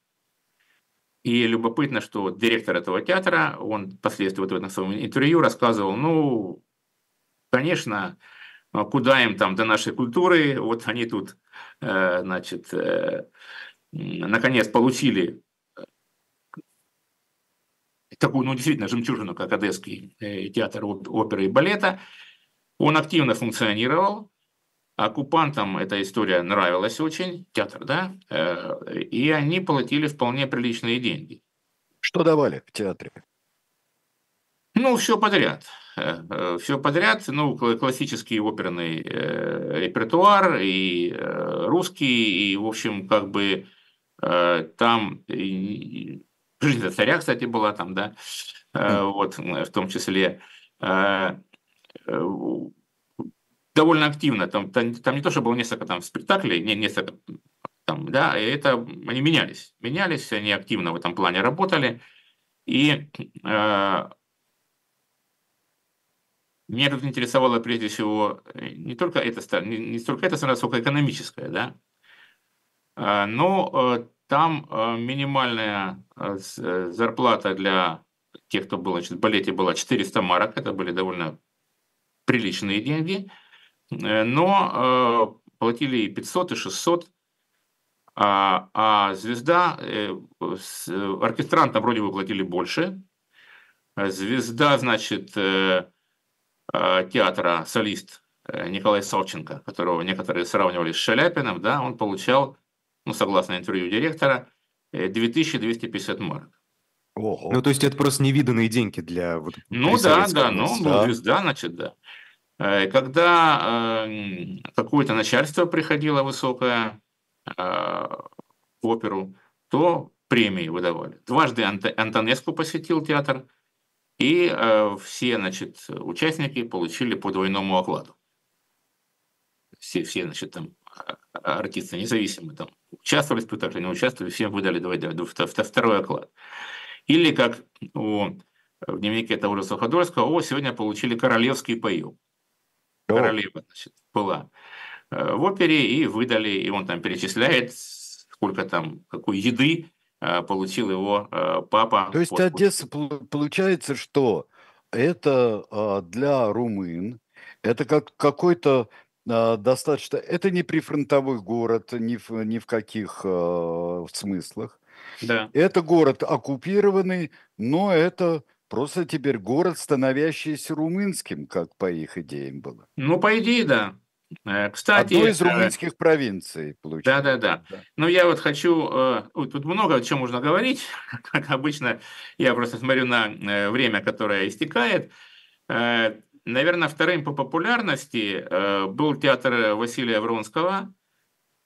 S2: И любопытно, что директор этого театра, он впоследствии вот в этом своем интервью рассказывал, ну, конечно, куда им там до нашей культуры, вот они тут, э, значит, э, наконец получили такую, ну, действительно, жемчужину, как Одесский э, театр оперы и балета. Он активно функционировал, оккупантам эта история нравилась очень, театр, да, и они платили вполне приличные деньги.
S3: Что давали в театре?
S2: Ну, все подряд. Э, все подряд, ну, классический оперный э, репертуар, и э, русский, и, в общем, как бы там жизнь царя, кстати, была там, да, вот, в том числе довольно активно, там, там, там не то, что было несколько там спектаклей, не, несколько там, да, это они менялись, менялись, они активно в этом плане работали, и меня тут интересовало прежде всего э, не только эта не, не столько эта сторона, сколько экономическая, да. А, но э, там э, минимальная зарплата для тех, кто был значит, в балете, была 400 марок, это были довольно приличные деньги, но платили и 500, и 600, а, а звезда, оркестрантам вроде бы платили больше, звезда, значит, Э, театра солист э, Николай Савченко, которого некоторые сравнивали с Шаляпиным, да, он получал, ну, согласно интервью директора, 2250 э, марок.
S1: Ого. Ну, то есть это просто невиданные деньги для... Вот,
S2: ну да, да, ну, да. звезда, значит, да. Когда э, какое-то начальство приходило высокое э, в оперу, то премии выдавали. Дважды Ант- Антонеску посетил театр – и э, все значит, участники получили по двойному окладу. Все, все значит, там, а, артисты независимые там, участвовали в спектакле, не участвовали, всем выдали двой, двой, второй оклад. Или как у, в дневнике того же Суходольского, о, сегодня получили королевский паёк. Королева, значит, была э, в опере, и выдали, и он там перечисляет, сколько там, какой еды Э, получил его э, папа.
S3: То есть под... Одесса получается, что это для румын, это как какой-то достаточно, это не прифронтовой город ни в, ни в каких э, смыслах. Да. Это город оккупированный, но это просто теперь город, становящийся румынским, как по их идеям было.
S2: Ну, по идее, да.
S3: Э, кстати, Одной из э, румынских провинций,
S2: получается. Да, да, да. Но я вот хочу, э, тут много о чем можно говорить, [laughs] как обычно, я просто смотрю на время, которое истекает. Наверное, вторым по популярности был театр Василия Вронского,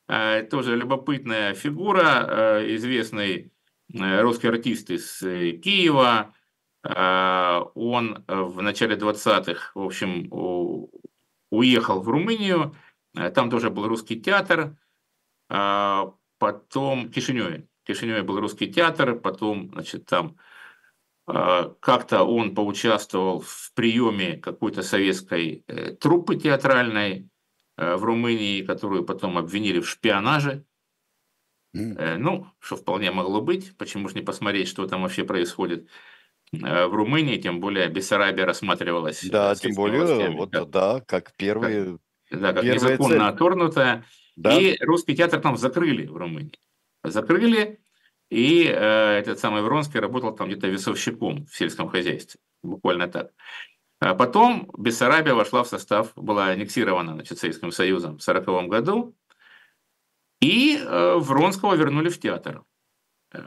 S2: тоже любопытная фигура, известный русский артист из Киева. Он в начале 20-х, в общем, уехал в Румынию, э, там тоже был русский театр, потом в Кишиневе. В Кишиневе был русский театр, потом, значит, там как-то он поучаствовал в приеме какой-то советской э, труппы театральной э, в Румынии, которую потом обвинили в шпионаже. Mm. Ну, что вполне могло быть, почему же не посмотреть, что там вообще происходит. Э, в Румынии, тем более Бессарабия рассматривалась.
S3: Да, тем более, властями, вот как, да, как первые.
S2: Как, да, как незаконно цель. оторнутая. Да. И русский театр там закрыли в Румынии. Закрыли, и э, этот самый Вронский работал там где-то весовщиком в сельском хозяйстве. Буквально так. А потом Бессарабия вошла в состав, была аннексирована значит, Советским Союзом в 1940 году, и э, Вронского вернули в театр.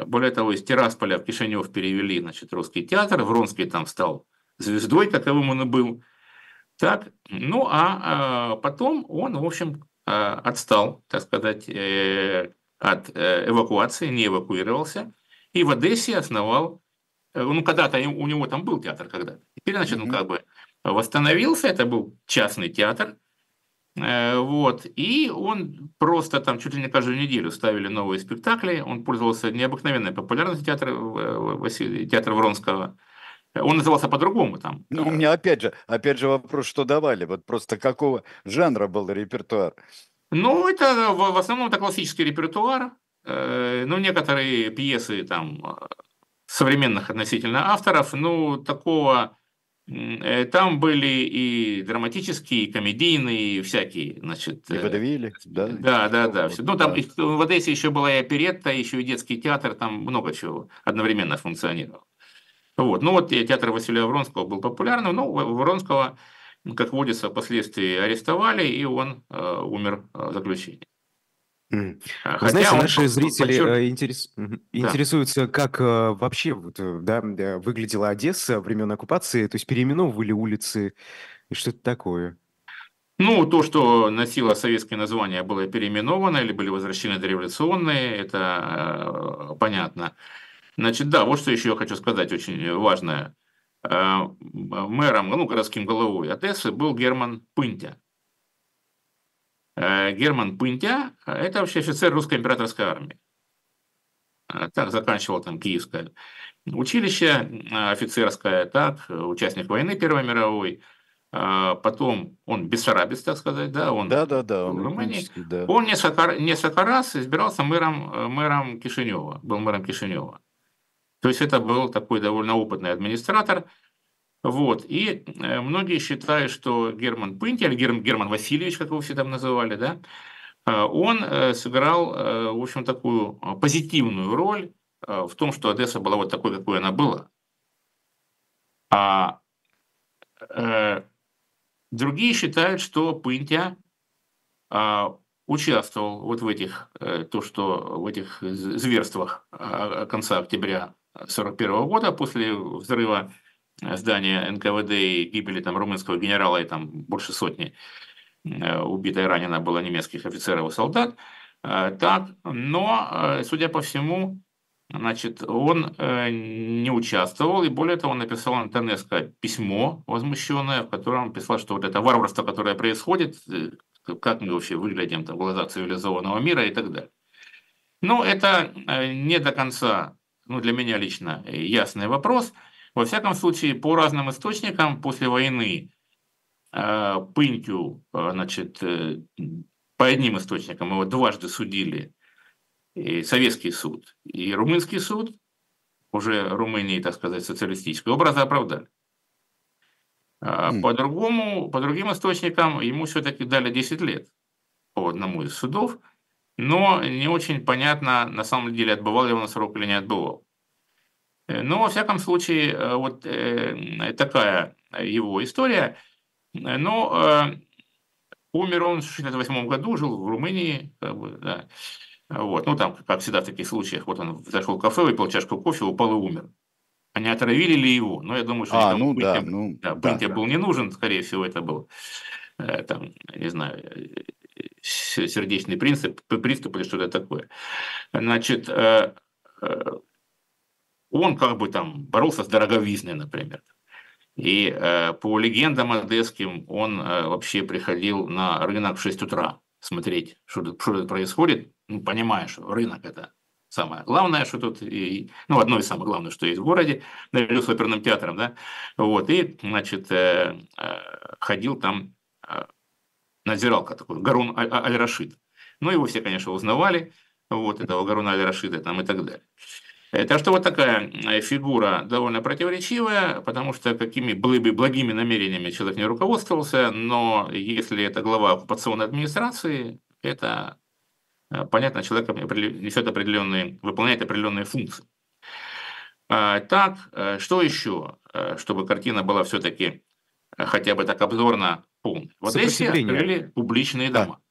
S2: Более того, из Тирасполя в Кишинев перевели значит, русский театр, Вронский там стал звездой, таковым он и был. Так, ну а, а потом он, в общем, а, отстал, так сказать, э, от э, эвакуации, не эвакуировался, и в Одессе основал, э, ну когда-то у него там был театр когда-то, теперь, значит, он как бы восстановился, это был частный театр, Э, вот. И он просто там чуть ли не каждую неделю ставили новые спектакли. Он пользовался необыкновенной популярностью театра, театра Вронского. Он назывался по-другому там.
S3: Ну, у меня опять же, опять же вопрос, что давали? Вот просто какого жанра был репертуар?
S2: Ну, это в основном это классический репертуар. Э, ну, некоторые пьесы там современных относительно авторов, ну, такого Э, там были и драматические, и комедийные, и всякие, значит...
S3: И э, водовили, да?
S2: Да, да, да. Все. Ну, там да. в Одессе еще была и оперетта, еще и детский театр, там много чего одновременно функционировало. Вот. Ну, вот театр Василия Вронского был популярным, но Вронского как водится, впоследствии арестовали, и он э, умер в заключении.
S1: Mm. Вы знаете, наши зрители подчер... интерес... да. интересуются, как вообще вот, да, выглядела Одесса времен оккупации, то есть переименовывали улицы и что-то такое.
S2: Ну, то, что носило советское название, было переименовано или были возвращены дореволюционные, это э, понятно. Значит, да, вот что еще я хочу сказать, очень важное. Э, мэром, ну, городским головой Одессы был Герман Пынтя. Э, Герман Пынтя – это вообще офицер русской императорской армии. Э, так заканчивал там Киевское училище офицерское, так, участник войны Первой мировой. Потом он бессарабец, так сказать, да, он
S3: да, да, да,
S2: он в Румынии. Да. Он несколько, несколько раз избирался мэром, мэром Кишинева, был мэром Кишинева. То есть это был такой довольно опытный администратор. Вот. И э, многие считают, что Герман Пынти, или Герман, Герман Васильевич, как его все там называли, да, э, он э, сыграл, в общем, такую позитивную роль в том, что Одесса была вот такой, какой она была. А другие считают, что Пынтя участвовал вот в этих, то, что в этих зверствах конца октября 1941 года после взрыва здания НКВД и гибели там румынского генерала и там больше сотни э, убито и ранено было немецких офицеров и солдат. Э, так, но, э, судя по всему, значит, он не участвовал, и более того, он написал Антонеско письмо возмущенное, в котором писал, что вот это варварство, которое происходит, как мы вообще выглядим в глазах цивилизованного мира и так далее. Но это не до конца ну, для меня лично ясный вопрос. Во всяком случае, по разным источникам после войны э, Пынтю, э, значит, по одним источникам его дважды судили и советский суд и румынский суд, уже Румынии, так сказать, социалистической, образа оправдали. А mm. По другому, по другим источникам ему все-таки дали 10 лет по одному из судов – но не очень понятно, на самом деле, отбывал ли он срок или не отбывал. Э, но, во всяком случае, э, вот э, такая его история. Но умер он в 1968 году, жил в Румынии, как бы, да. Вот. Ну, там, как всегда в таких случаях, вот он зашел в кафе, выпил чашку кофе, упал и умер. Они отравили ли его? Но я думаю, что
S3: а, ну, да, ну,
S2: да, да, да. был не нужен, скорее всего, это был, там, не знаю, сердечный принцип, приступ или что-то такое. Значит, он как бы там боролся с дороговизной, например. И э, по легендам одесским он вообще приходил на рынок в 6 утра смотреть, что тут, что тут происходит, ну, понимая, что рынок – это самое главное, что тут, и, ну, одно из самых главных, что есть в городе, наряду с оперным театром, да, вот, и, значит, ходил там надзиралка такой, Гарун Аль-Рашид. Ну, его все, конечно, узнавали, вот этого Гаруна Аль-Рашида там и так далее. Э, так что вот такая э, фигура довольно противоречивая, потому что какими бы благими намерениями человек не руководствовался, но если это глава оккупационной администрации, это, э, понятно, человек несет определенные, выполняет определенные функции. А, так, что еще, чтобы картина была все-таки хотя бы так обзорно полный. В Одессе открыли публичные дома.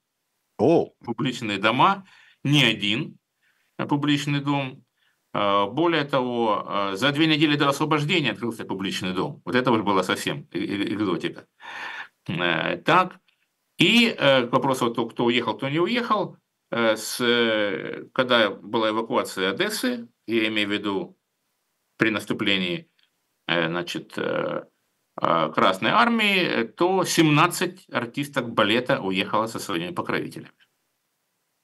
S3: Да. О.
S2: Публичные дома, не один публичный дом. А, более того, а, за две недели до освобождения открылся публичный дом. Вот это уже было совсем экзотика. Э, так. И э, к вопросу, кто уехал, кто не уехал, э, с, когда была эвакуация Одессы, я имею в виду при наступлении значит, Э, Красной Армии, то 17 артисток балета уехало со своими покровителями,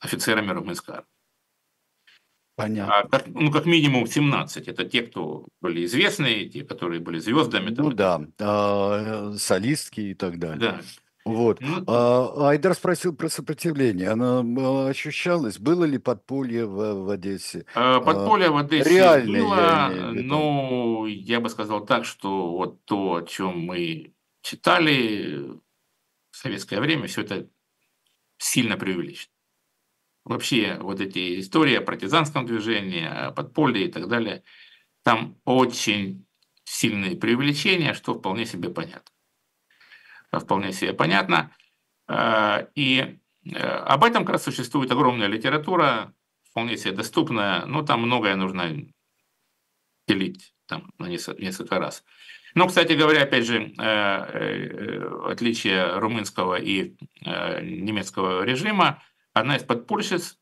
S2: офицерами румынской армии.
S3: Понятно. А,
S2: как, ну, как минимум 17. Это те, кто были известные, те, которые были звездами.
S3: Ну да, а, солистки и так далее. Да. Вот. Ну, а, Айдар спросил про сопротивление. Оно ощущалось? Было ли подполье в, в Одессе?
S2: А, подполье в Одессе Реальное, было, я но я бы сказал так, что вот то, о чем мы читали в советское время, все это сильно преувеличено. Вообще вот эти истории о партизанском движении, о подполье и так далее, там очень сильные преувеличения, что вполне себе понятно. вполне себе понятно. И об этом как раз существует огромная литература, вполне себе доступная, но там многое нужно делить там, на несколько раз. Ну, кстати говоря, опять же, отличие румынского и немецкого режима, одна из подпольщиц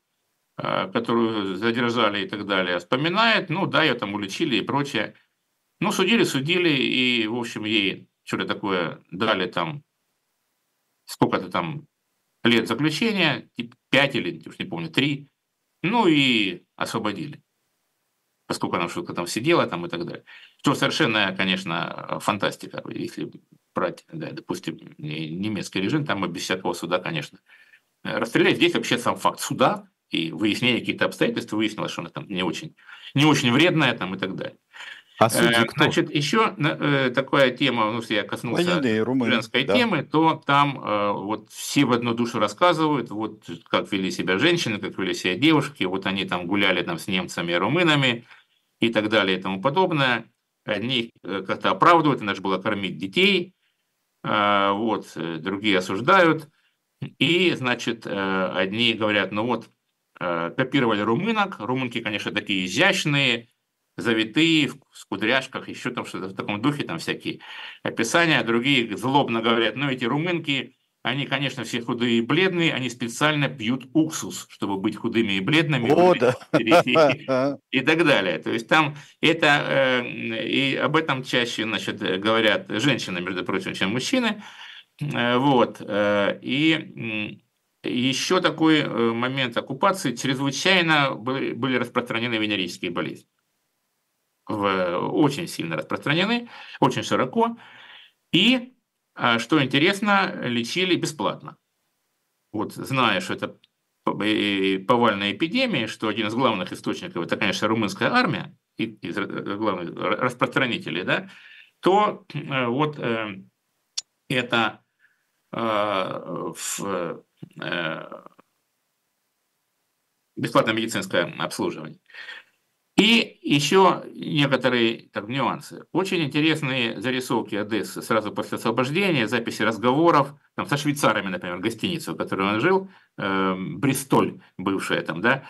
S2: Э, которую задержали и так далее, вспоминает, ну да, ее там уличили и прочее. Ну, судили, судили, и, в общем, ей что-то такое дали там, сколько-то там лет заключения, типа 5 или, уж не помню, 3, ну и освободили. Поскольку она что-то там сидела там и так далее. Что совершенно, конечно, фантастика, если брать, да, допустим, немецкий режим, там без всякого суда, конечно, расстрелять. Здесь вообще сам факт суда, и выяснение каких-то обстоятельств, выяснилось, что она там не очень, не очень вредная там, и так далее. А судьи э, кто? Значит, еще э, такая тема, ну, если я коснулся женской да. темы, то там э, вот все в одну душу рассказывают, вот как вели себя женщины, как вели себя девушки, вот они там гуляли там с немцами и румынами и так далее и тому подобное. Одни как-то оправдывают, иначе было кормить детей, вот, другие осуждают. И, значит, одни говорят, ну вот, Э, копировали румынок. Румынки, конечно, такие изящные, завитые, в кудряшках, еще там что-то в таком духе, там всякие описания. Другие злобно говорят, ну эти румынки, они, конечно, все худые и бледные, они специально пьют уксус, чтобы быть худыми и бледными. О, да. [laughs] и, и так далее. То есть там это, э, и об этом чаще значит, говорят женщины, между прочим, чем мужчины. Э, вот. И еще такой э, момент оккупации, чрезвычайно были распространены венерические болезни. Очень сильно распространены, очень широко. И, а, что интересно, лечили бесплатно. Вот зная, что это повальная эпидемия, что один из главных источников это, конечно, румынская армия, из э, главных распространителей, да, то э, вот это в Э, бесплатное медицинское обслуживание. И еще некоторые так, нюансы. Очень интересные зарисовки Одессы сразу после освобождения, записи разговоров там, со швейцарами, например, гостиницу, в которой он жил, э, Бристоль, бывшая там, да,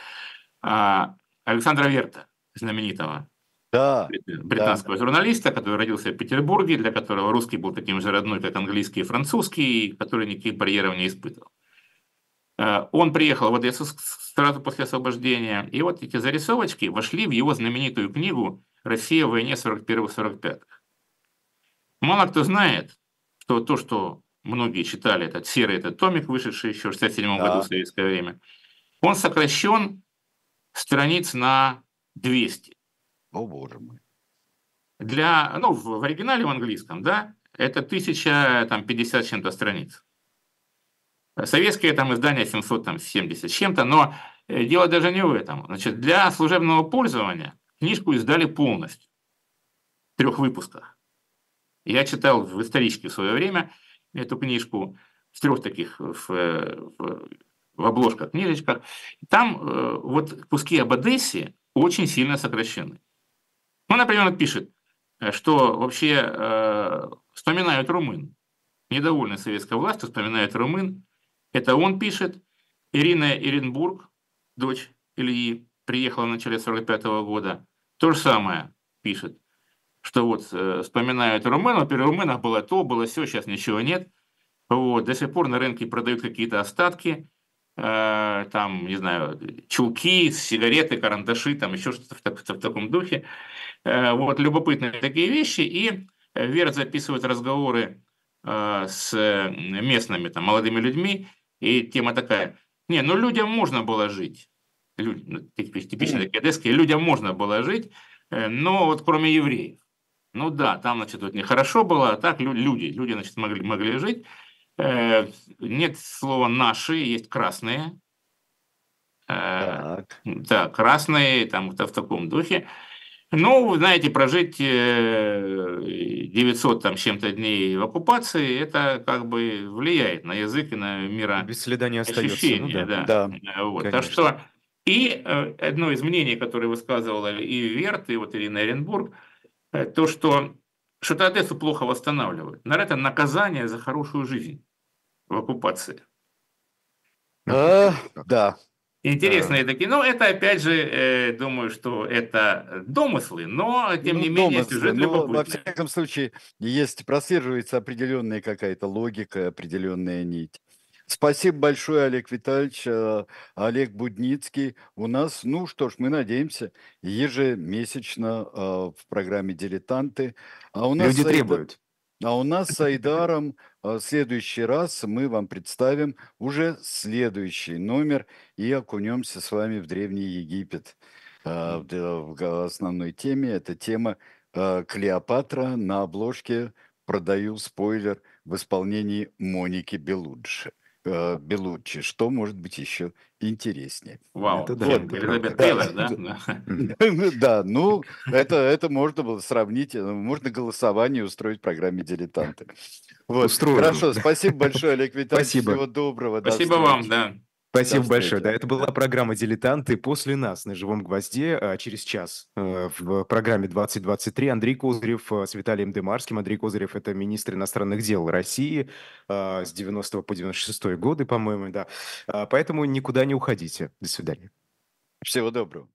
S2: а Александра Верта, знаменитого да, британского да. журналиста, который родился в Петербурге, для которого русский был таким же родной, как английский и французский, который никаких барьеров не испытывал. Э, он приехал в Одессу сразу после освобождения, и вот эти зарисовочки вошли в его знаменитую книгу «Россия в войне 41-45». Мало кто знает, что то, что многие читали, этот серый этот томик, вышедший еще в 67 да. году в советское время, он сокращен страниц на 200.
S3: О, боже мой.
S2: Для, ну, в, оригинале в английском, да, это 1050 чем-то страниц. Советское там издание 770 с чем-то, но э, дело даже не в этом. Значит, для служебного пользования книжку издали полностью, в трех выпусках. Я читал в историчке в свое время эту книжку в трех таких в, в, в обложках, книжечках. Там э, вот куски об Одессе очень сильно сокращены. Ну, например, он пишет, э, что вообще э, вспоминают румын. Недовольны советской властью, вспоминают румын, это он пишет. Ирина Иренбург, дочь Ильи, приехала в начале 45 года. То же самое пишет, что вот э, вспоминают румынов, при румынах было то, было все, сейчас ничего нет. Вот, до сих пор на рынке продают какие-то остатки, э, там, не знаю, чулки, сигареты, карандаши, там еще что-то в, в, в таком духе. Э, вот, любопытные такие вещи. И Вера записывает разговоры э, с местными там, молодыми людьми, и тема такая, не, ну людям можно было жить. Люди, ну, типично такие одесские, людям можно было жить, э, но вот кроме евреев. Ну да, там, значит, вот нехорошо было, а так люди, люди, значит, могли, могли жить. Э, нет слова «наши», есть «красные». Э, так. Да, красные, там, в таком духе. Ну, вы знаете, прожить 900 э, там чем-то дней в оккупации, это как бы влияет на язык и на мира
S1: Без следа не остается.
S2: Ну, да. Да. да. Вот. Так что и одно из мнений, которое высказывала и Верт, и вот Ирина Эренбург, то, что что-то Одессу плохо восстанавливают. Наверное, это наказание за хорошую жизнь в оккупации.
S3: А, да,
S2: Интересные такие. Но это, опять же, э, думаю, что это домыслы, но, тем
S3: Ну,
S2: не менее,
S3: домыслы,
S2: сюжет
S3: но, во
S2: любопытный.
S3: всяком случае, есть, прослеживается определенная какая-то логика, определенная нить. Спасибо большое, Олег Витальевич. Э, Олег Будницкий. У нас, ну что ж, мы надеемся, ежемесячно э, в программе «Дилетанты». А у нас
S1: Люди
S3: с Айда-
S1: требуют.
S3: А у нас с [laughs] Айдаром э, в следующий раз мы вам представим уже следующий номер и окунемся с вами в Древний Египет. В основной теме это тема Клеопатра на обложке «Продаю спойлер» в исполнении Моники Белуджи. Э, Белуччи. Что может быть еще интереснее?
S2: Вау.
S1: Это да,
S2: Вот, Элизабет
S3: правда.
S2: Тейлор, да? Да. [laughs]
S3: Да, ну, это, это можно было сравнить, э, можно голосование устроить в программе «Дилетанты». Вот.
S1: Устроим.
S3: Хорошо, спасибо большое, Олег [laughs] Витальевич.
S1: Спасибо.
S3: Всего доброго. до
S2: Спасибо вам, да.
S1: Спасибо большое. Да, это была программа «Дилетанты». После нас на «Живом гвозде» а, через час э, в программе «2023» Андрей Козырев э, с Виталием Демарским. Андрей Козырев – это министр иностранных дел России э, с 90 по 96 годы, по-моему, да. А, Поэтому никуда не уходите. До свидания.
S3: Всего доброго.